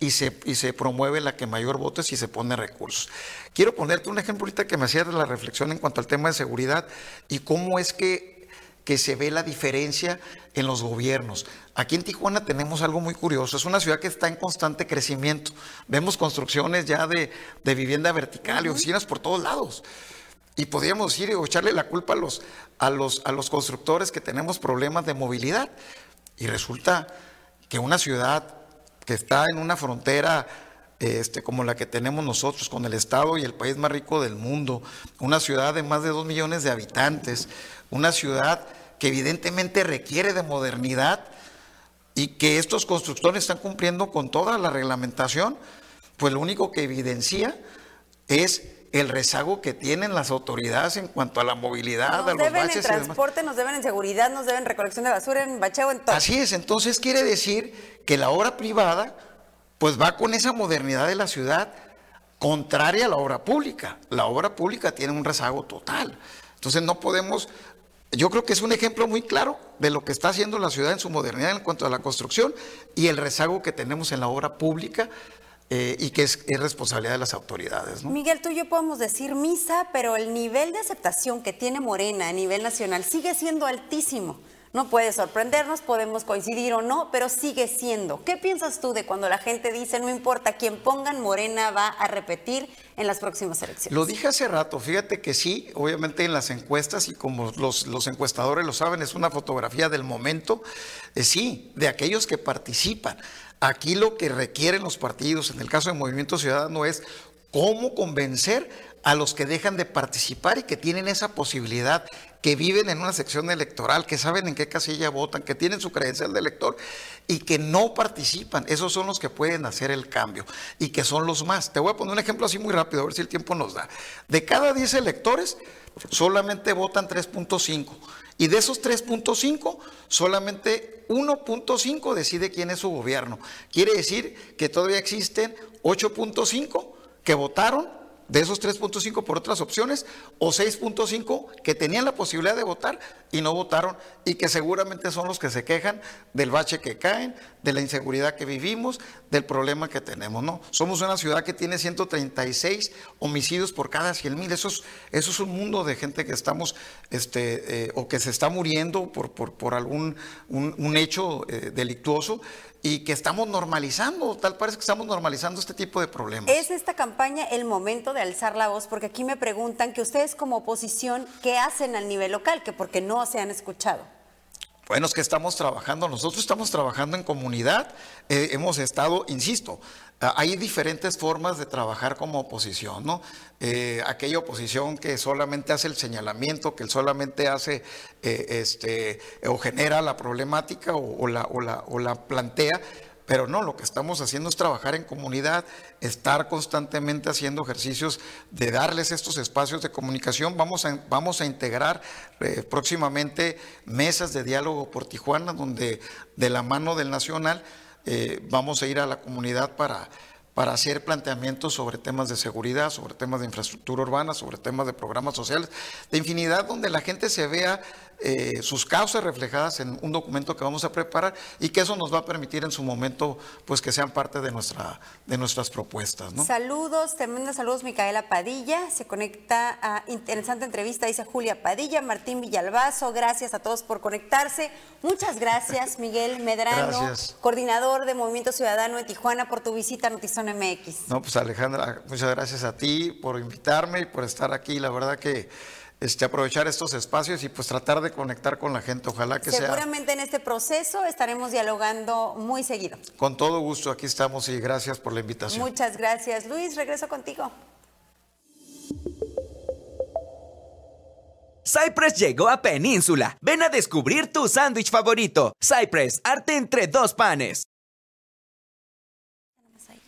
y se, y se promueve la que mayor vote si se pone recursos. Quiero ponerte un ejemplo ahorita que me hacía la reflexión en cuanto al tema de seguridad y cómo es que, que se ve la diferencia en los gobiernos. Aquí en Tijuana tenemos algo muy curioso, es una ciudad que está en constante crecimiento. Vemos construcciones ya de, de vivienda vertical y oficinas por todos lados. Y podríamos ir o echarle la culpa a los, a, los, a los constructores que tenemos problemas de movilidad. Y resulta que una ciudad que está en una frontera este, como la que tenemos nosotros con el Estado y el país más rico del mundo, una ciudad de más de dos millones de habitantes, una ciudad que evidentemente requiere de modernidad y que estos constructores están cumpliendo con toda la reglamentación, pues lo único que evidencia es el rezago que tienen las autoridades en cuanto a la movilidad, nos a los deben baches en y demás. transporte, nos deben en seguridad, nos deben en recolección de basura, en bacheo, en todo. Así es, entonces quiere decir que la obra privada pues va con esa modernidad de la ciudad contraria a la obra pública. La obra pública tiene un rezago total. Entonces no podemos, yo creo que es un ejemplo muy claro de lo que está haciendo la ciudad en su modernidad en cuanto a la construcción y el rezago que tenemos en la obra pública eh, y que es, es responsabilidad de las autoridades. ¿no? Miguel, tú y yo podemos decir misa, pero el nivel de aceptación que tiene Morena a nivel nacional sigue siendo altísimo. No puede sorprendernos, podemos coincidir o no, pero sigue siendo. ¿Qué piensas tú de cuando la gente dice, no importa quién pongan, Morena va a repetir en las próximas elecciones? Lo dije hace rato, fíjate que sí, obviamente en las encuestas y como los, encuestadores lo saben, es una fotografía del momento, eh, sí, de aquellos que participan. Aquí lo que requieren los partidos, en el caso de Movimiento Ciudadano, es cómo convencer a los que dejan de participar y que tienen esa posibilidad, que viven en una sección electoral, que saben en qué casilla votan, que tienen su credencial de elector y que no participan. Esos son los que pueden hacer el cambio y que son los más. Te voy a poner un ejemplo así muy rápido, a ver si el tiempo nos da. De cada 10 electores, solamente votan 3.5. Y de esos 3.5, solamente 1.5 decide quién es su gobierno. Quiere decir que todavía existen 8.5 que votaron de esos 3.5 por otras opciones o 6.5 que tenían la posibilidad de votar y no votaron y que seguramente son los que se quejan del bache que caen, de la inseguridad que vivimos, del problema que tenemos, ¿no? Somos una ciudad que tiene 136 homicidios por cada 100 mil, eso es, un mundo de gente que estamos, este, eh, o que se está muriendo por, por, por algún un hecho eh, delictuoso y que estamos normalizando, tal parece que estamos normalizando este tipo de problemas. ¿Es esta campaña el momento de alzar la voz? Porque aquí me preguntan que ustedes como oposición, ¿qué hacen al nivel local? Que porque no se han escuchado. Bueno, es que estamos trabajando, nosotros estamos trabajando en comunidad, eh, hemos estado, insisto, hay diferentes formas de trabajar como oposición, ¿no? Eh, aquella oposición que solamente hace el señalamiento, que solamente hace eh, este, o genera la problemática o la, o, la, o la plantea, pero no, lo que estamos haciendo es trabajar en comunidad, estar constantemente haciendo ejercicios de darles estos espacios de comunicación. Vamos a, vamos a integrar eh, próximamente mesas de diálogo por Tijuana, donde de la mano del Nacional eh, vamos a ir a la comunidad para para hacer planteamientos sobre temas de seguridad, sobre temas de infraestructura urbana, sobre temas de programas sociales, de infinidad donde la gente se vea eh, sus causas reflejadas en un documento que vamos a preparar y que eso nos va a permitir en su momento pues que sean parte de, nuestra, de nuestras propuestas. ¿no? Saludos, tremendos saludos Micaela Padilla, se conecta a interesante entrevista, dice Julia Padilla, Martín Villalbazo, gracias a todos por conectarse. Muchas gracias [laughs] Miguel Medrano, coordinador de Movimiento Ciudadano de Tijuana, por tu visita a Notizón MX. No, pues Alejandra, muchas gracias a ti por invitarme y por estar aquí, la verdad que este, aprovechar estos espacios y pues tratar de conectar con la gente. Ojalá que sea. Seguramente en este proceso estaremos dialogando muy seguido. Con todo gusto, aquí estamos y gracias por la invitación. Muchas gracias. Luis, regreso contigo. Cypress llegó a Península. Ven a descubrir tu sándwich favorito. Cypress, arte entre dos panes.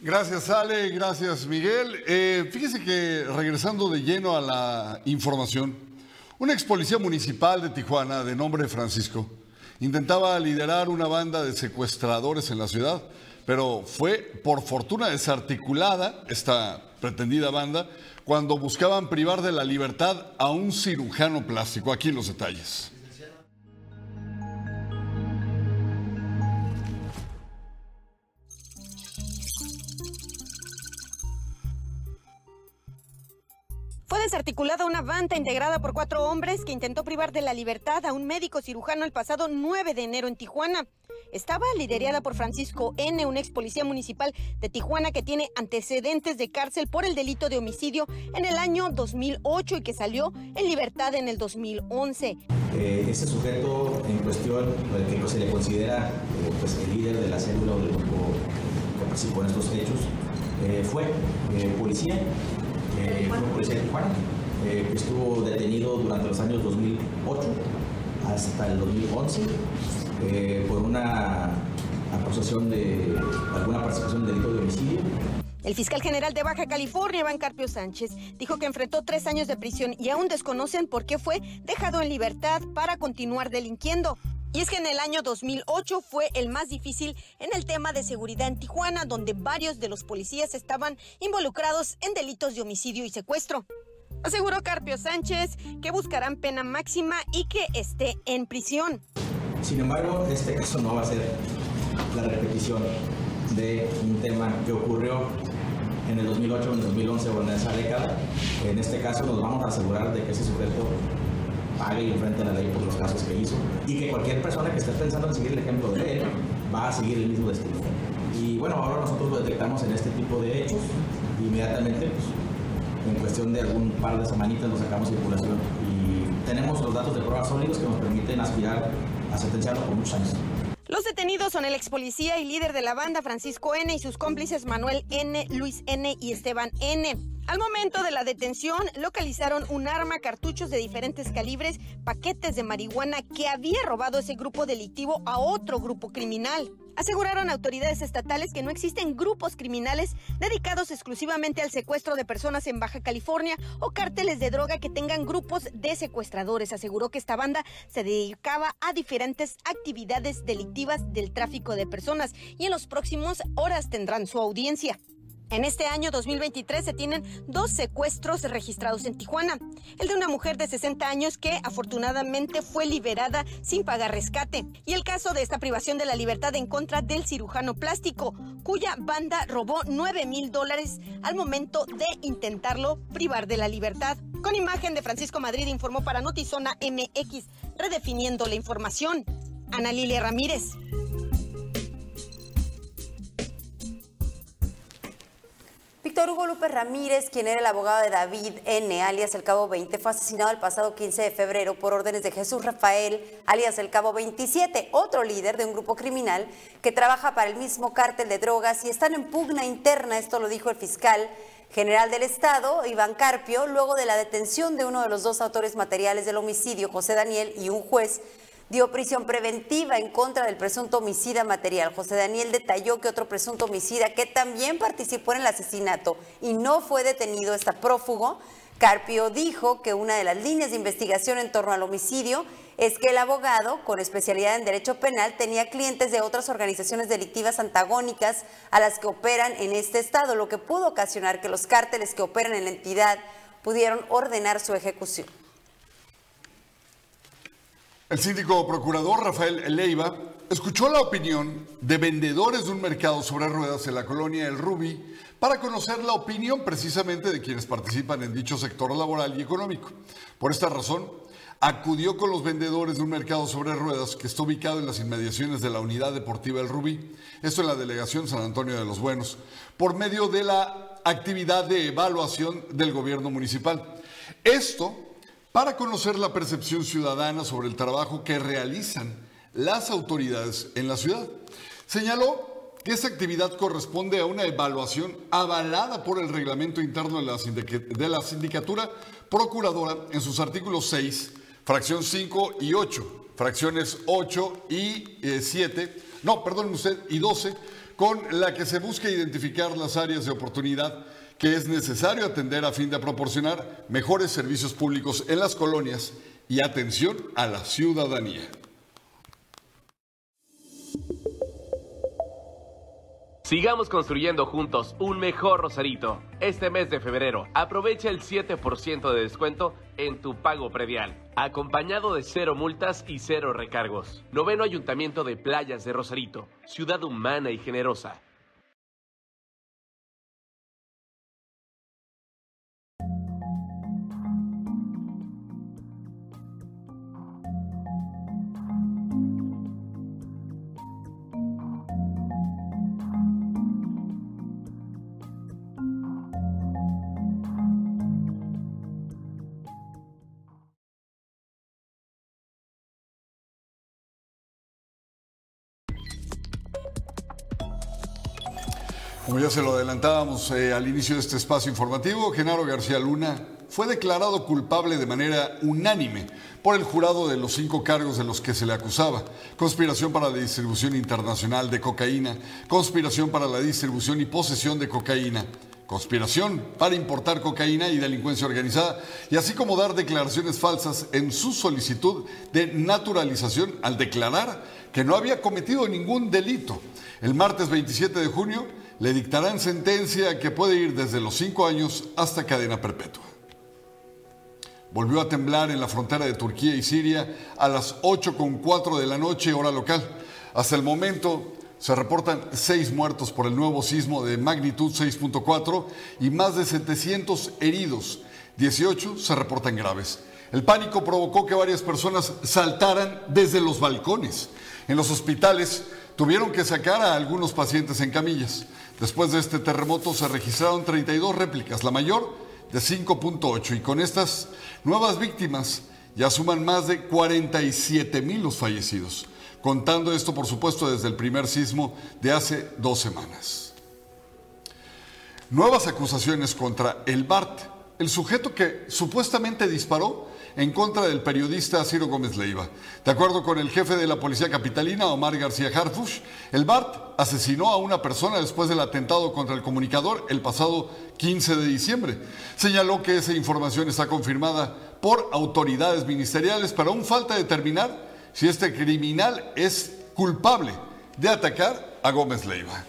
Gracias Ale, gracias Miguel. Eh, fíjese que regresando de lleno a la información, una ex policía municipal de Tijuana de nombre Francisco intentaba liderar una banda de secuestradores en la ciudad, pero fue por fortuna desarticulada esta pretendida banda cuando buscaban privar de la libertad a un cirujano plástico. Aquí los detalles. Fue desarticulada una banda integrada por cuatro hombres que intentó privar de la libertad a un médico cirujano el pasado 9 de enero en Tijuana. Estaba liderada por Francisco N., un ex policía municipal de Tijuana que tiene antecedentes de cárcel por el delito de homicidio en el año 2008 y que salió en libertad en el 2011. Eh, ese sujeto en cuestión, el que se le considera eh, pues, el líder de la célula o del grupo que participó en estos hechos, eh, fue policía eh, fue un policía de Tijuana, eh, que estuvo detenido durante los años 2008 hasta el 2011 eh, por una acusación de alguna participación delito de homicidio. El fiscal general de Baja California, Iván Carpio Sánchez, dijo que enfrentó tres años de prisión y aún desconocen por qué fue dejado en libertad para continuar delinquiendo. Y es que en el año 2008 fue el más difícil en el tema de seguridad en Tijuana, donde varios de los policías estaban involucrados en delitos de homicidio y secuestro. Aseguró Carpio Sánchez que buscarán pena máxima y que esté en prisión. Sin embargo, este caso no va a ser la repetición de un tema que ocurrió en el 2008, en el 2011 o en esa década. En este caso nos vamos a asegurar de que ese sujeto pague y enfrente a la ley por los casos que hizo y que cualquier persona que esté pensando en seguir el ejemplo de él va a seguir el mismo destino. Y bueno, ahora nosotros lo detectamos en este tipo de hechos, inmediatamente, pues, en cuestión de algún par de semanitas lo sacamos circulación y tenemos los datos de pruebas sólidos que nos permiten aspirar a sentenciarlo por muchos años. Los detenidos son el ex policía y líder de la banda Francisco N y sus cómplices Manuel N, Luis N y Esteban N. Al momento de la detención, localizaron un arma, cartuchos de diferentes calibres, paquetes de marihuana que había robado ese grupo delictivo a otro grupo criminal. Aseguraron autoridades estatales que no existen grupos criminales dedicados exclusivamente al secuestro de personas en Baja California o cárteles de droga que tengan grupos de secuestradores. Aseguró que esta banda se dedicaba a diferentes actividades delictivas del tráfico de personas y en los próximos horas tendrán su audiencia. En este año 2023 se tienen dos secuestros registrados en Tijuana. El de una mujer de 60 años que afortunadamente fue liberada sin pagar rescate. Y el caso de esta privación de la libertad en contra del cirujano plástico, cuya banda robó 9 mil dólares al momento de intentarlo privar de la libertad. Con imagen de Francisco Madrid informó para Notizona MX, redefiniendo la información. Ana Lilia Ramírez. Víctor Hugo López Ramírez, quien era el abogado de David N., alias el Cabo 20, fue asesinado el pasado 15 de febrero por órdenes de Jesús Rafael, alias el Cabo 27, otro líder de un grupo criminal que trabaja para el mismo cártel de drogas y están en pugna interna, esto lo dijo el fiscal general del Estado, Iván Carpio, luego de la detención de uno de los dos autores materiales del homicidio, José Daniel, y un juez dio prisión preventiva en contra del presunto homicida material. José Daniel detalló que otro presunto homicida que también participó en el asesinato y no fue detenido, está prófugo, Carpio dijo que una de las líneas de investigación en torno al homicidio es que el abogado, con especialidad en derecho penal, tenía clientes de otras organizaciones delictivas antagónicas a las que operan en este estado, lo que pudo ocasionar que los cárteles que operan en la entidad pudieron ordenar su ejecución. El síndico procurador Rafael Leiva escuchó la opinión de vendedores de un mercado sobre ruedas en la colonia El Rubi para conocer la opinión precisamente de quienes participan en dicho sector laboral y económico. Por esta razón, acudió con los vendedores de un mercado sobre ruedas que está ubicado en las inmediaciones de la unidad deportiva El Rubí, esto en la delegación San Antonio de los Buenos, por medio de la actividad de evaluación del gobierno municipal. Esto para conocer la percepción ciudadana sobre el trabajo que realizan las autoridades en la ciudad. Señaló que esa actividad corresponde a una evaluación avalada por el reglamento interno de la, de la sindicatura procuradora en sus artículos 6, fracción 5 y 8, fracciones 8 y 7, eh, no, perdón usted, y 12, con la que se busca identificar las áreas de oportunidad que es necesario atender a fin de proporcionar mejores servicios públicos en las colonias y atención a la ciudadanía. Sigamos construyendo juntos un mejor Rosarito. Este mes de febrero, aprovecha el 7% de descuento en tu pago predial, acompañado de cero multas y cero recargos. Noveno Ayuntamiento de Playas de Rosarito, ciudad humana y generosa. Ya se lo adelantábamos eh, al inicio de este espacio informativo, Genaro García Luna fue declarado culpable de manera unánime por el jurado de los cinco cargos de los que se le acusaba. Conspiración para la distribución internacional de cocaína, conspiración para la distribución y posesión de cocaína, conspiración para importar cocaína y delincuencia organizada, y así como dar declaraciones falsas en su solicitud de naturalización al declarar que no había cometido ningún delito. El martes 27 de junio, le dictarán sentencia que puede ir desde los cinco años hasta cadena perpetua. Volvió a temblar en la frontera de Turquía y Siria a las 8.4 de la noche, hora local. Hasta el momento se reportan seis muertos por el nuevo sismo de magnitud 6.4 y más de 700 heridos. 18 se reportan graves. El pánico provocó que varias personas saltaran desde los balcones. En los hospitales tuvieron que sacar a algunos pacientes en camillas. Después de este terremoto se registraron 32 réplicas, la mayor de 5.8, y con estas nuevas víctimas ya suman más de 47 mil los fallecidos, contando esto por supuesto desde el primer sismo de hace dos semanas. Nuevas acusaciones contra el BART, el sujeto que supuestamente disparó en contra del periodista Ciro Gómez Leiva. De acuerdo con el jefe de la policía capitalina, Omar García Harfush, el BART asesinó a una persona después del atentado contra el comunicador el pasado 15 de diciembre. Señaló que esa información está confirmada por autoridades ministeriales, pero aún falta determinar si este criminal es culpable de atacar a Gómez Leiva.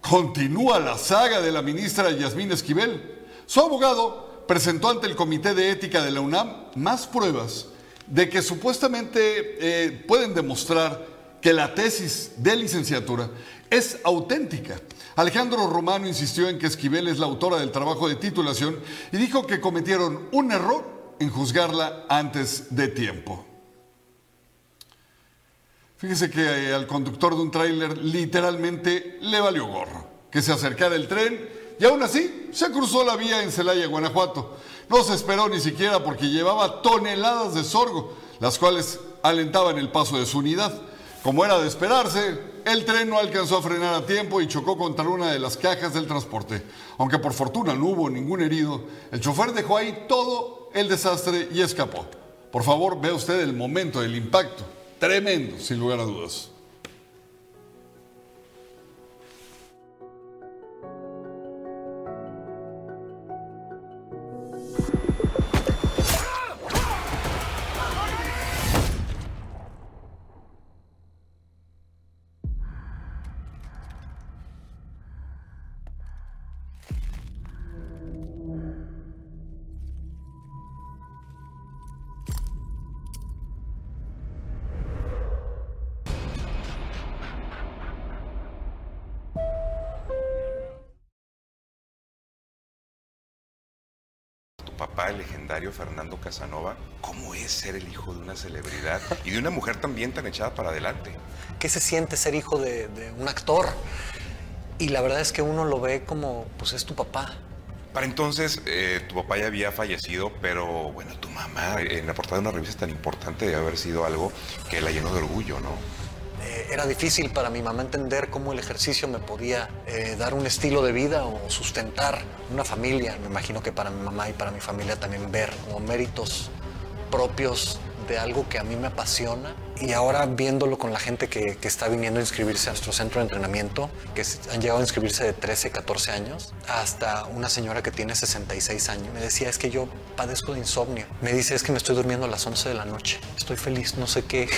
Continúa la saga de la ministra Yasmín Esquivel. Su abogado presentó ante el Comité de Ética de la UNAM más pruebas de que supuestamente eh, pueden demostrar que la tesis de licenciatura es auténtica. Alejandro Romano insistió en que Esquivel es la autora del trabajo de titulación y dijo que cometieron un error en juzgarla antes de tiempo. Fíjese que eh, al conductor de un tráiler literalmente le valió gorro que se acercara el tren y aún así se cruzó la vía en Celaya, Guanajuato. No se esperó ni siquiera porque llevaba toneladas de sorgo, las cuales alentaban el paso de su unidad. Como era de esperarse, el tren no alcanzó a frenar a tiempo y chocó contra una de las cajas del transporte. Aunque por fortuna no hubo ningún herido, el chofer dejó ahí todo el desastre y escapó. Por favor, vea usted el momento del impacto. Tremendo, sin lugar a dudas. Fernando Casanova, ¿cómo es ser el hijo de una celebridad y de una mujer también tan echada para adelante? ¿Qué se siente ser hijo de, de un actor? Y la verdad es que uno lo ve como, pues es tu papá. Para entonces, eh, tu papá ya había fallecido, pero bueno, tu mamá en la portada de una revista tan importante debe haber sido algo que la llenó de orgullo, ¿no? Era difícil para mi mamá entender cómo el ejercicio me podía eh, dar un estilo de vida o sustentar una familia. Me imagino que para mi mamá y para mi familia también ver como méritos propios de algo que a mí me apasiona y ahora viéndolo con la gente que, está viniendo a inscribirse a nuestro centro de entrenamiento, que han llegado a inscribirse de 13, 14 años, hasta una señora que tiene 66 años. Me decía, es que yo padezco de insomnio. Me dice, es que me estoy durmiendo a las 11 de la noche. Estoy feliz, no sé qué.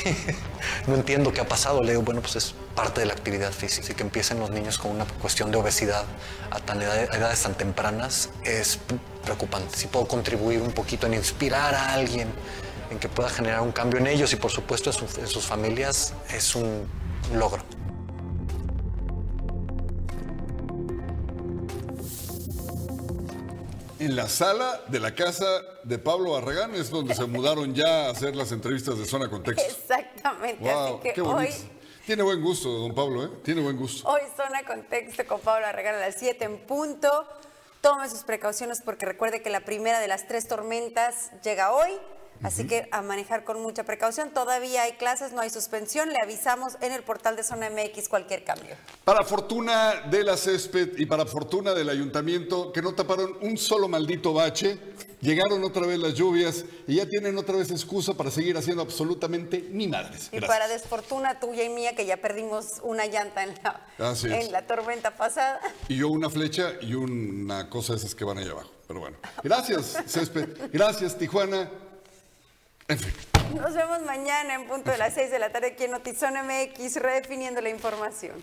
[laughs] no entiendo qué ha pasado. Le digo, bueno, pues es parte de la actividad física. Así que empiecen los niños con una cuestión de obesidad a, tan edad, a edades tan tempranas es preocupante. Si puedo contribuir un poquito en inspirar a alguien, en que pueda generar un cambio en ellos y por supuesto en, su, en sus familias es un logro. En la sala de la casa de Pablo Barragán es donde se mudaron ya a hacer las entrevistas de Zona Contexto. Exactamente, Wow, así que qué hoy, bonito. Tiene buen gusto, don Pablo, ¿eh? Tiene buen gusto. hoy Zona Contexto con Pablo Barragán a las 7 en punto. Tome sus precauciones porque recuerde que la primera de las tres tormentas llega hoy. Así que a manejar con mucha precaución. Todavía hay clases, no hay suspensión. Le avisamos en el portal de Zona MX cualquier cambio. Para fortuna de la césped y para fortuna del ayuntamiento, que no taparon un solo maldito bache, llegaron otra vez las lluvias y ya tienen otra vez excusa para seguir haciendo absolutamente ni madres. Y Gracias. para desfortuna tuya y mía, que ya perdimos una llanta en la, en la tormenta pasada. Y yo una flecha y una cosa de esas que van allá abajo. Pero bueno. Gracias, césped. Gracias, Tijuana. En fin. Nos vemos mañana en punto de las 6 de la tarde aquí en Notizón MX, redefiniendo la información.